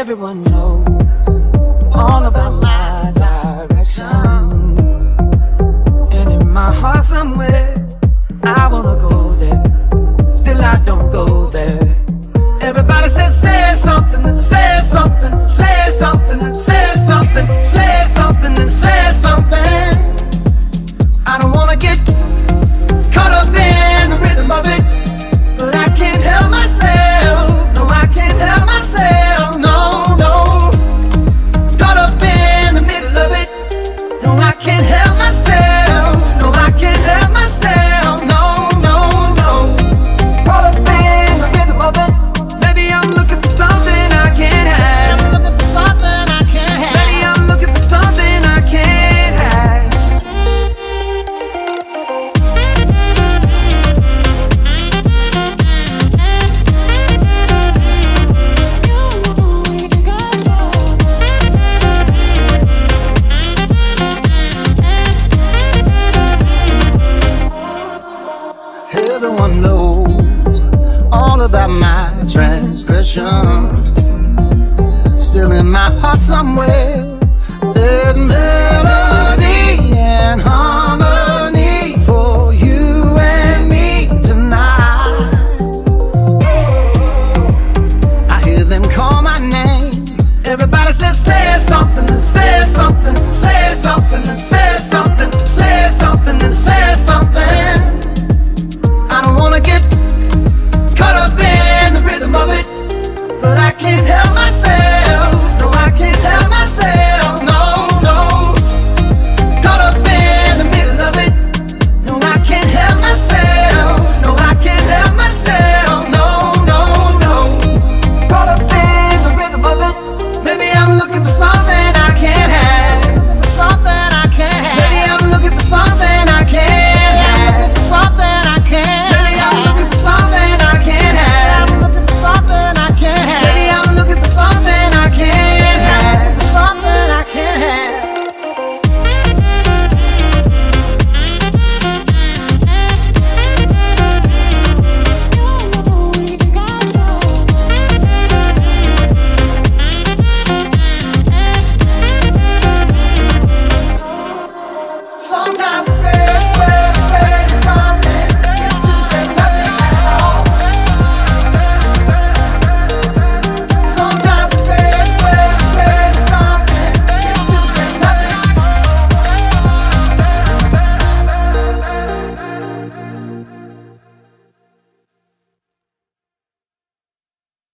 Everyone knows all about my direction. And in my heart somewhere, I wanna go there. Still I don't go there. Everybody says, say something, say something, say something, say something, Everyone knows all about my transgression. Still in my heart somewhere, there's me.